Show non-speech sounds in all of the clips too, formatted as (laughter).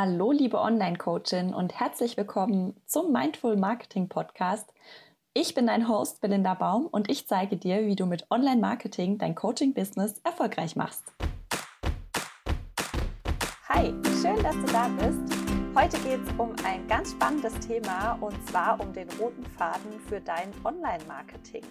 Hallo, liebe Online-Coachin und herzlich willkommen zum Mindful Marketing Podcast. Ich bin dein Host Belinda Baum und ich zeige dir, wie du mit Online-Marketing dein Coaching-Business erfolgreich machst. Hi, schön, dass du da bist. Heute geht es um ein ganz spannendes Thema und zwar um den roten Faden für dein Online-Marketing.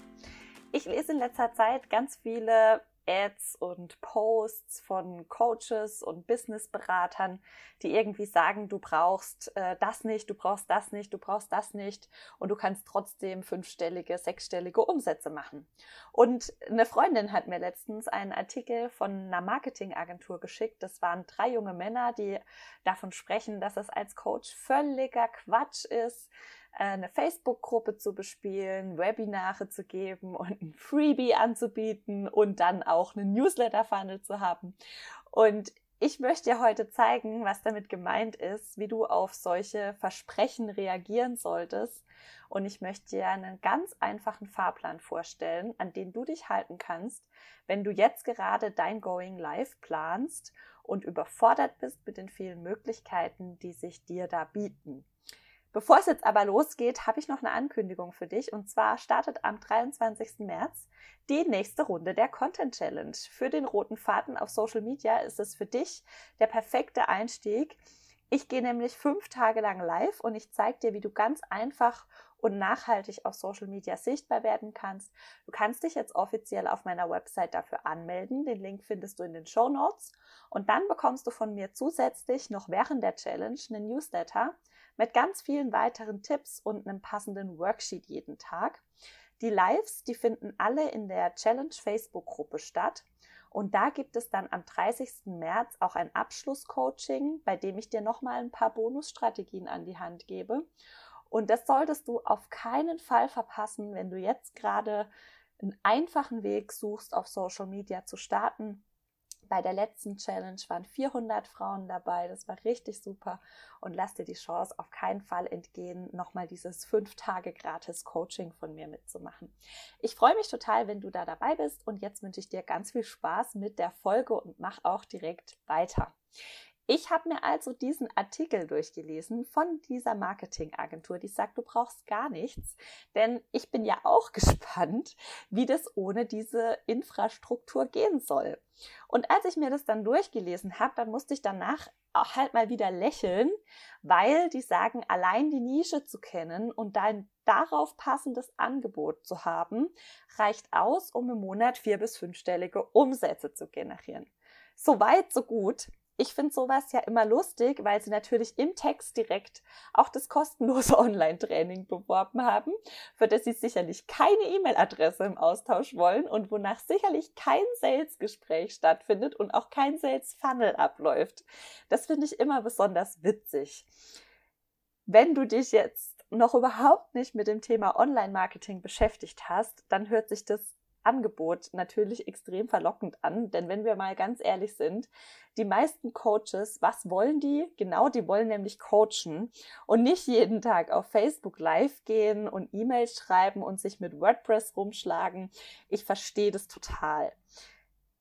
Ich lese in letzter Zeit ganz viele Ads und Posts von Coaches und Businessberatern, die irgendwie sagen, du brauchst äh, das nicht, du brauchst das nicht, du brauchst das nicht und du kannst trotzdem fünfstellige, sechsstellige Umsätze machen. Und eine Freundin hat mir letztens einen Artikel von einer Marketingagentur geschickt. Das waren drei junge Männer, die davon sprechen, dass es als Coach völliger Quatsch ist, eine Facebook-Gruppe zu bespielen, Webinare zu geben und ein Freebie anzubieten und dann auch einen Newsletter-Funnel zu haben. Und ich möchte dir heute zeigen, was damit gemeint ist, wie du auf solche Versprechen reagieren solltest. Und ich möchte dir einen ganz einfachen Fahrplan vorstellen, an den du dich halten kannst, wenn du jetzt gerade dein Going Live planst und überfordert bist mit den vielen Möglichkeiten, die sich dir da bieten. Bevor es jetzt aber losgeht, habe ich noch eine Ankündigung für dich. Und zwar startet am 23. März die nächste Runde der Content Challenge. Für den roten Faden auf Social Media ist es für dich der perfekte Einstieg. Ich gehe nämlich fünf Tage lang live und ich zeige dir, wie du ganz einfach und nachhaltig auf Social Media sichtbar werden kannst. Du kannst dich jetzt offiziell auf meiner Website dafür anmelden. Den Link findest du in den Show Notes. Und dann bekommst du von mir zusätzlich noch während der Challenge einen Newsletter mit ganz vielen weiteren Tipps und einem passenden Worksheet jeden Tag. Die Lives, die finden alle in der Challenge Facebook-Gruppe statt. Und da gibt es dann am 30. März auch ein Abschlusscoaching, bei dem ich dir nochmal ein paar Bonusstrategien an die Hand gebe. Und das solltest du auf keinen Fall verpassen, wenn du jetzt gerade einen einfachen Weg suchst, auf Social Media zu starten bei der letzten Challenge waren 400 Frauen dabei. Das war richtig super. Und lass dir die Chance auf keinen Fall entgehen, nochmal dieses fünf Tage gratis Coaching von mir mitzumachen. Ich freue mich total, wenn du da dabei bist. Und jetzt wünsche ich dir ganz viel Spaß mit der Folge und mach auch direkt weiter. Ich habe mir also diesen Artikel durchgelesen von dieser Marketingagentur, die sagt, du brauchst gar nichts, denn ich bin ja auch (laughs) gespannt, wie das ohne diese Infrastruktur gehen soll. Und als ich mir das dann durchgelesen habe, dann musste ich danach auch halt mal wieder lächeln, weil die sagen, allein die Nische zu kennen und dein darauf passendes Angebot zu haben, reicht aus, um im Monat vier bis fünfstellige Umsätze zu generieren. So weit, so gut ich finde sowas ja immer lustig, weil sie natürlich im Text direkt auch das kostenlose (laughs) Online-Training beworben haben, für das sie sicherlich keine E-Mail-Adresse im Austausch wollen und wonach sicherlich kein Sales-Gespräch stattfindet und auch kein Sales-Funnel abläuft. Das finde ich immer besonders witzig. Wenn du dich jetzt noch überhaupt nicht mit dem Thema Online-Marketing beschäftigt hast, dann hört sich das Angebot natürlich extrem verlockend an, denn wenn wir mal ganz ehrlich sind, die meisten Coaches, was wollen die? Genau, die wollen nämlich coachen und nicht jeden Tag auf Facebook live gehen und E-Mails schreiben und sich mit WordPress rumschlagen. Ich verstehe das total.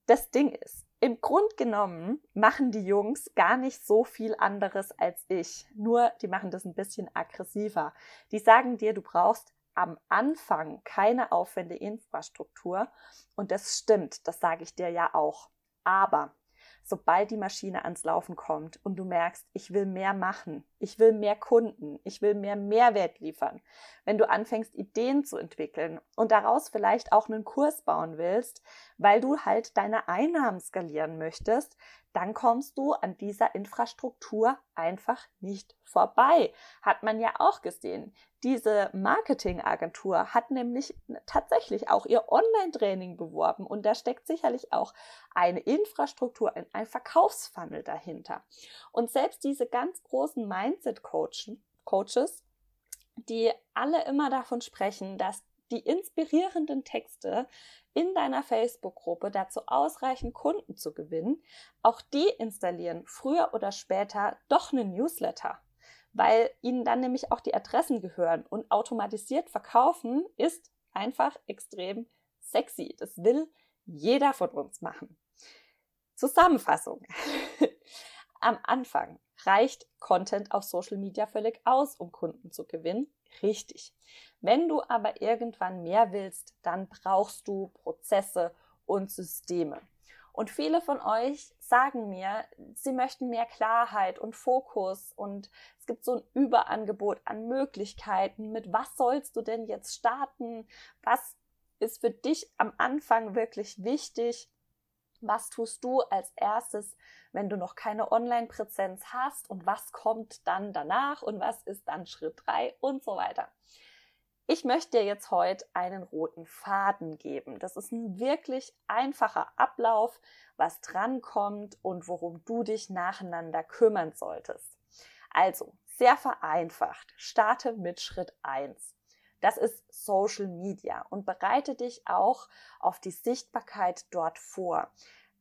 Das Ding ist, im Grund genommen machen die Jungs gar nicht so viel anderes als ich. Nur die machen das ein bisschen aggressiver. Die sagen dir, du brauchst am Anfang keine aufwendige Infrastruktur. Und das stimmt, das sage ich dir ja auch. Aber sobald die Maschine ans Laufen kommt und du merkst, ich will mehr machen, ich will mehr Kunden, ich will mehr Mehrwert liefern, wenn du anfängst, Ideen zu entwickeln und daraus vielleicht auch einen Kurs bauen willst, weil du halt deine Einnahmen skalieren möchtest, dann kommst du an dieser Infrastruktur einfach nicht vorbei. Hat man ja auch gesehen. Diese Marketingagentur hat nämlich tatsächlich auch ihr Online-Training beworben und da steckt sicherlich auch eine Infrastruktur, ein Verkaufsfunnel dahinter. Und selbst diese ganz großen Mindset-Coaches, die alle immer davon sprechen, dass die inspirierenden Texte in deiner Facebook-Gruppe dazu ausreichen, Kunden zu gewinnen, auch die installieren früher oder später doch einen Newsletter, weil ihnen dann nämlich auch die Adressen gehören und automatisiert verkaufen ist einfach extrem sexy. Das will jeder von uns machen. Zusammenfassung. (laughs) Am Anfang Reicht Content auf Social Media völlig aus, um Kunden zu gewinnen? Richtig. Wenn du aber irgendwann mehr willst, dann brauchst du Prozesse und Systeme. Und viele von euch sagen mir, sie möchten mehr Klarheit und Fokus und es gibt so ein Überangebot an Möglichkeiten. Mit was sollst du denn jetzt starten? Was ist für dich am Anfang wirklich wichtig? Was tust du als erstes, wenn du noch keine Online-Präsenz hast? Und was kommt dann danach? Und was ist dann Schritt drei und so weiter? Ich möchte dir jetzt heute einen roten Faden geben. Das ist ein wirklich einfacher Ablauf, was drankommt und worum du dich nacheinander kümmern solltest. Also, sehr vereinfacht. Starte mit Schritt eins. Das ist Social Media und bereite dich auch auf die Sichtbarkeit dort vor.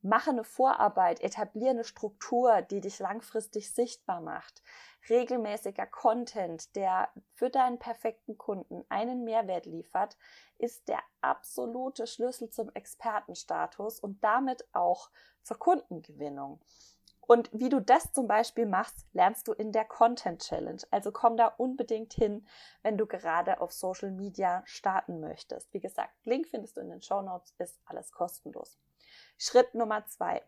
Mache eine Vorarbeit, etabliere eine Struktur, die dich langfristig sichtbar macht. Regelmäßiger Content, der für deinen perfekten Kunden einen Mehrwert liefert, ist der absolute Schlüssel zum Expertenstatus und damit auch zur Kundengewinnung. Und wie du das zum Beispiel machst, lernst du in der Content Challenge. Also komm da unbedingt hin, wenn du gerade auf Social Media starten möchtest. Wie gesagt, Link findest du in den Show Notes, ist alles kostenlos. Schritt Nummer zwei.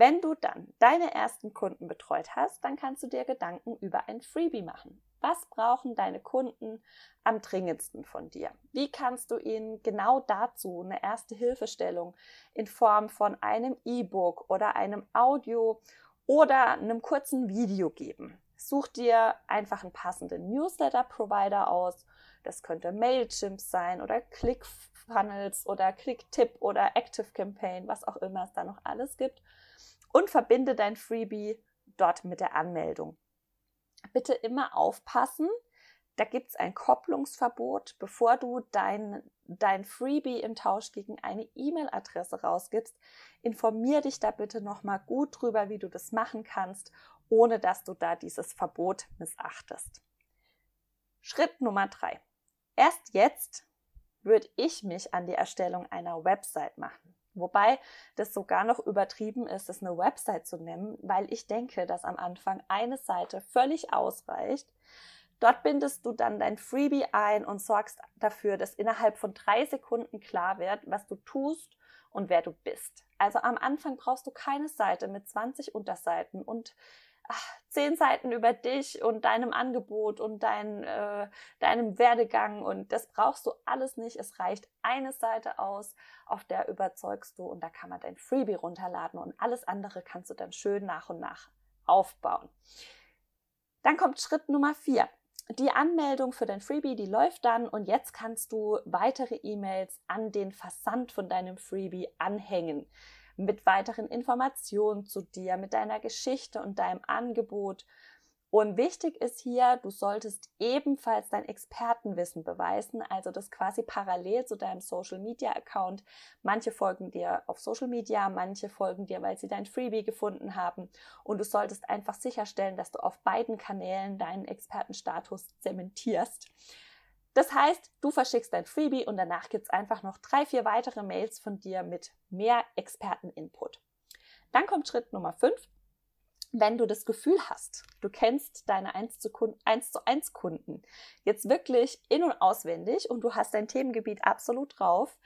Wenn du dann deine ersten Kunden betreut hast, dann kannst du dir Gedanken über ein Freebie machen. Was brauchen deine Kunden am dringendsten von dir? Wie kannst du ihnen genau dazu eine erste Hilfestellung in Form von einem E-Book oder einem Audio oder einem kurzen Video geben? Such dir einfach einen passenden Newsletter-Provider aus. Das könnte Mailchimp sein oder ClickFunnels oder ClickTip oder ActiveCampaign, was auch immer es da noch alles gibt. Und verbinde dein Freebie dort mit der Anmeldung bitte immer aufpassen. Da gibt es ein Kopplungsverbot, bevor du dein, dein Freebie im Tausch gegen eine E-Mail-Adresse rausgibst. Informier dich da bitte nochmal gut drüber, wie du das machen kannst, ohne dass du da dieses Verbot missachtest. Schritt Nummer drei. Erst jetzt würde ich mich an die Erstellung einer Website machen. Wobei das sogar noch übertrieben ist, es eine Website zu nennen, weil ich denke, dass am Anfang eine Seite völlig ausreicht. Dort bindest du dann dein Freebie ein und sorgst dafür, dass innerhalb von drei Sekunden klar wird, was du tust und wer du bist. Also am Anfang brauchst du keine Seite mit 20 Unterseiten und zehn Seiten über dich und deinem Angebot und dein, äh, deinem Werdegang und das brauchst du alles nicht. Es reicht eine Seite aus, auf der überzeugst du und da kann man dein Freebie runterladen und alles andere kannst du dann schön nach und nach aufbauen. Dann kommt Schritt Nummer vier. Die Anmeldung für dein Freebie, die läuft dann und jetzt kannst du weitere E-Mails an den Versand von deinem Freebie anhängen mit weiteren Informationen zu dir, mit deiner Geschichte und deinem Angebot. Und wichtig ist hier, du solltest ebenfalls dein Expertenwissen beweisen, also das quasi parallel zu deinem Social Media Account. Manche folgen dir auf Social Media, manche folgen dir, weil sie dein Freebie gefunden haben. Und du solltest einfach sicherstellen, dass du auf beiden Kanälen deinen Expertenstatus zementierst. Das heißt, du verschickst dein Freebie und danach gibt es einfach noch drei, vier weitere Mails von dir mit mehr Experteninput. Dann kommt Schritt Nummer fünf. Wenn du das Gefühl hast, du kennst deine 1 zu, 1 zu 1 Kunden jetzt wirklich in- und auswendig und du hast dein Themengebiet absolut drauf,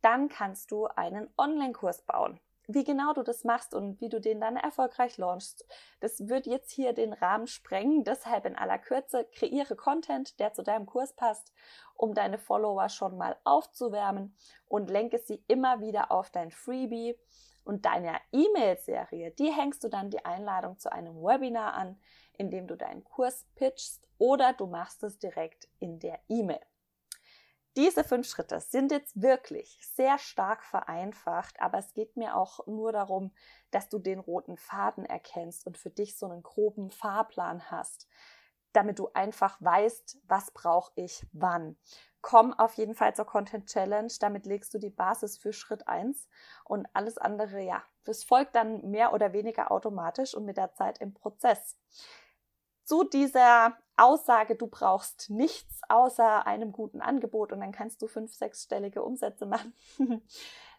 dann kannst du einen Online-Kurs bauen wie genau du das machst und wie du den dann erfolgreich launchst, das wird jetzt hier den Rahmen sprengen. Deshalb in aller Kürze kreiere Content, der zu deinem Kurs passt, um deine Follower schon mal aufzuwärmen und lenke sie immer wieder auf dein Freebie. Und deiner E-Mail-Serie, die hängst du dann die Einladung zu einem Webinar an, in dem du deinen Kurs pitchst oder du machst es direkt in der E-Mail. Diese fünf Schritte sind jetzt wirklich sehr stark vereinfacht, aber es geht mir auch nur darum, dass du den roten Faden erkennst und für dich so einen groben Fahrplan hast, damit du einfach weißt, was brauche ich wann. Komm auf jeden Fall zur Content Challenge, damit legst du die Basis für Schritt eins und alles andere, ja, das folgt dann mehr oder weniger automatisch und mit der Zeit im Prozess zu dieser Aussage, du brauchst nichts außer einem guten Angebot und dann kannst du fünf, sechsstellige Umsätze machen. (laughs)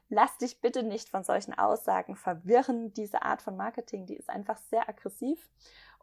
Lass dich bitte nicht von solchen Aussagen verwirren. Diese Art von Marketing, die ist einfach sehr aggressiv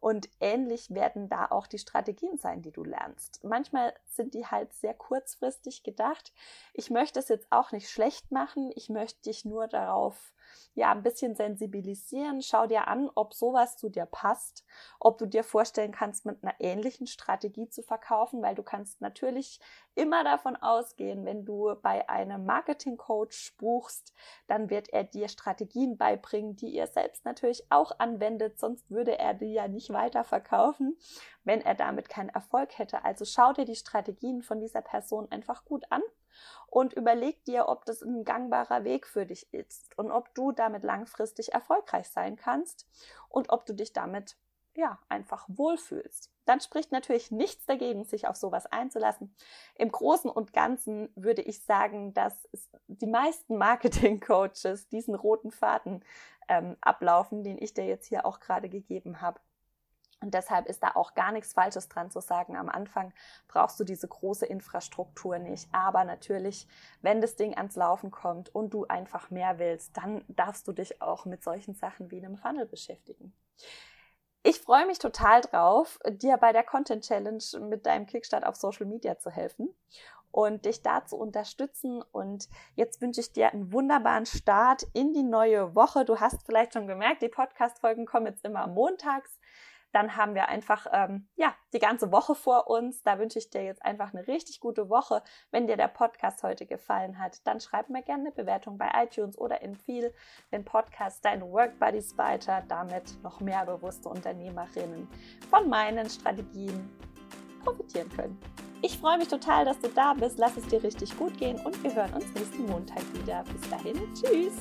Und ähnlich werden da auch die Strategien sein, die du lernst. Manchmal sind die halt sehr kurzfristig gedacht. Ich möchte es jetzt auch nicht schlecht machen. Ich möchte dich nur darauf ja ein bisschen sensibilisieren. Schau dir an, ob sowas zu dir passt, ob du dir vorstellen kannst, mit einer ähnlichen Strategie zu verkaufen, weil du kannst natürlich immer davon ausgehen, wenn du bei einem Marketing Coach buchst, dann wird er dir Strategien beibringen, die ihr selbst natürlich auch anwendet, sonst würde er die ja nicht weiter verkaufen, wenn er damit keinen Erfolg hätte. Also schau dir die Strategien von dieser Person einfach gut an und überleg dir, ob das ein gangbarer Weg für dich ist und ob du damit langfristig erfolgreich sein kannst und ob du dich damit ja, einfach wohlfühlst. Dann spricht natürlich nichts dagegen, sich auf sowas einzulassen. Im Großen und Ganzen würde ich sagen, dass die meisten (laughs) Marketing-Coaches diesen roten Faden ähm, ablaufen, den ich dir jetzt hier auch gerade gegeben habe. Und deshalb ist da auch gar nichts Falsches dran zu sagen. Am Anfang brauchst du diese große Infrastruktur nicht. Aber natürlich, wenn das Ding ans Laufen kommt und du einfach mehr willst, dann darfst du dich auch mit solchen Sachen wie einem Funnel beschäftigen. Ich freue mich total drauf, dir bei der Content Challenge mit deinem Kickstart auf Social Media zu helfen und dich da zu unterstützen. Und jetzt wünsche ich dir einen wunderbaren Start in die neue Woche. Du hast vielleicht schon gemerkt, die Podcast-Folgen kommen jetzt immer montags. Dann haben wir einfach ähm, ja die ganze Woche vor uns. Da wünsche ich dir jetzt einfach eine richtig gute Woche. Wenn dir der Podcast heute gefallen hat, dann schreib mir gerne eine Bewertung bei iTunes oder empfehle den Podcast deinen Work Buddies weiter, damit noch mehr bewusste Unternehmerinnen von meinen Strategien profitieren können. Ich freue mich total, dass du da bist. Lass es dir richtig gut gehen und wir hören uns nächsten Montag wieder. Bis dahin, tschüss.